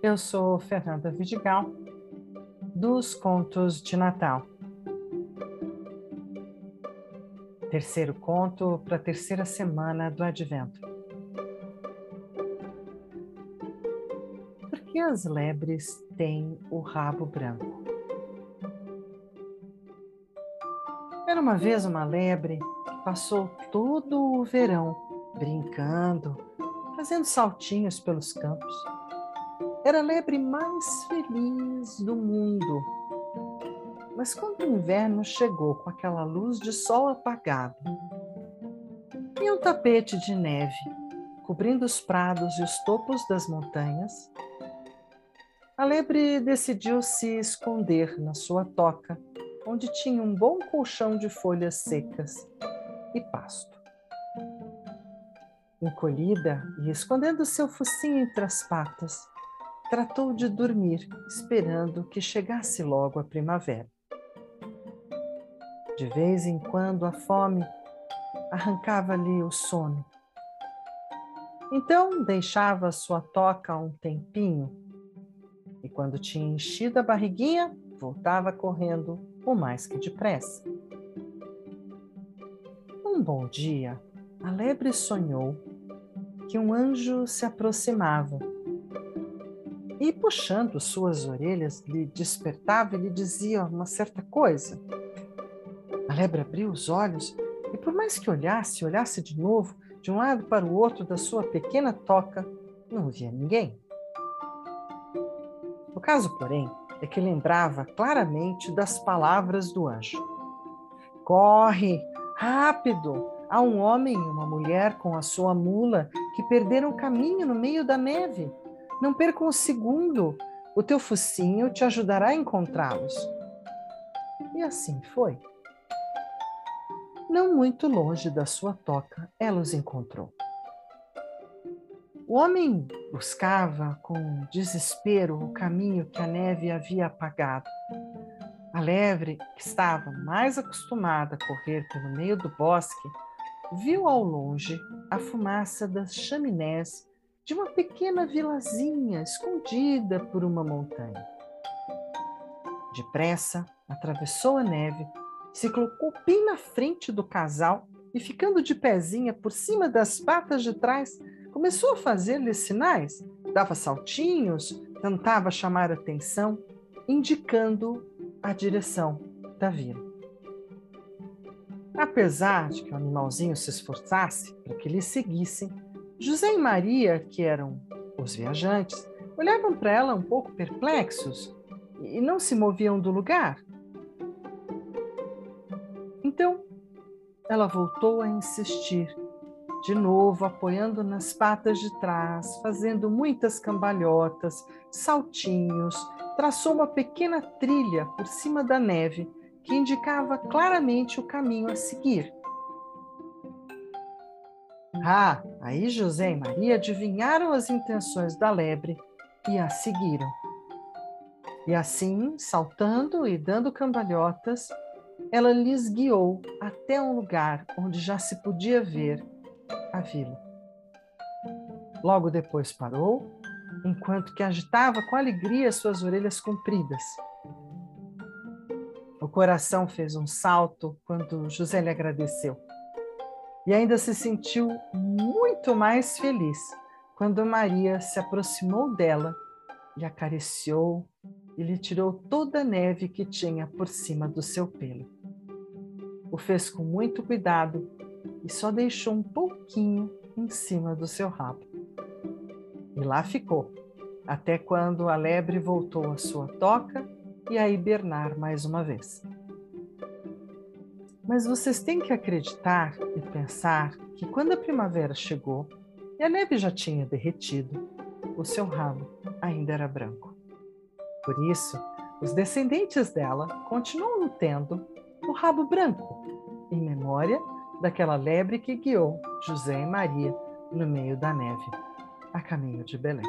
Eu sou Fernanda Vidigal, dos Contos de Natal. Terceiro conto para a terceira semana do Advento. Por que as lebres têm o rabo branco? Era uma vez uma lebre que passou todo o verão brincando, fazendo saltinhos pelos campos. Era a lebre mais feliz do mundo. Mas quando o inverno chegou com aquela luz de sol apagado e um tapete de neve cobrindo os prados e os topos das montanhas, a lebre decidiu se esconder na sua toca, onde tinha um bom colchão de folhas secas e pasto. Encolhida e escondendo seu focinho entre as patas, tratou de dormir, esperando que chegasse logo a primavera. De vez em quando a fome arrancava-lhe o sono. Então deixava sua toca um tempinho e, quando tinha enchido a barriguinha, voltava correndo o mais que depressa. Um bom dia, a lebre sonhou que um anjo se aproximava e, puxando suas orelhas, lhe despertava e lhe dizia uma certa coisa. A lebre abriu os olhos e, por mais que olhasse, olhasse de novo, de um lado para o outro da sua pequena toca, não via ninguém. O caso, porém, é que lembrava claramente das palavras do anjo. Corre, rápido! Há um homem e uma mulher com a sua mula que perderam o caminho no meio da neve. Não perca um segundo. O teu focinho te ajudará a encontrá-los. E assim foi. Não muito longe da sua toca, ela os encontrou. O homem buscava com desespero o caminho que a neve havia apagado. A lebre, que estava mais acostumada a correr pelo meio do bosque, viu ao longe a fumaça das chaminés de uma pequena vilazinha escondida por uma montanha. Depressa, atravessou a neve, se colocou bem na frente do casal e, ficando de pezinha por cima das patas de trás, começou a fazer-lhe sinais, dava saltinhos, tentava chamar atenção, indicando a direção da vila. Apesar de que o animalzinho se esforçasse para que lhe seguissem, José e Maria, que eram os viajantes, olhavam para ela um pouco perplexos e não se moviam do lugar. Então, ela voltou a insistir, de novo apoiando nas patas de trás, fazendo muitas cambalhotas, saltinhos, traçou uma pequena trilha por cima da neve que indicava claramente o caminho a seguir. Ah, aí José e Maria adivinharam as intenções da lebre e a seguiram. E assim, saltando e dando cambalhotas, ela lhes guiou até um lugar onde já se podia ver a vila. Logo depois parou, enquanto que agitava com alegria suas orelhas compridas o coração fez um salto quando José lhe agradeceu. E ainda se sentiu muito mais feliz quando Maria se aproximou dela, lhe acariciou e lhe tirou toda a neve que tinha por cima do seu pelo. O fez com muito cuidado e só deixou um pouquinho em cima do seu rabo. E lá ficou, até quando a lebre voltou à sua toca e a hibernar mais uma vez. Mas vocês têm que acreditar e pensar que quando a primavera chegou e a neve já tinha derretido, o seu rabo ainda era branco. Por isso, os descendentes dela continuam tendo o rabo branco, em memória daquela lebre que guiou José e Maria no meio da neve, a caminho de Belém.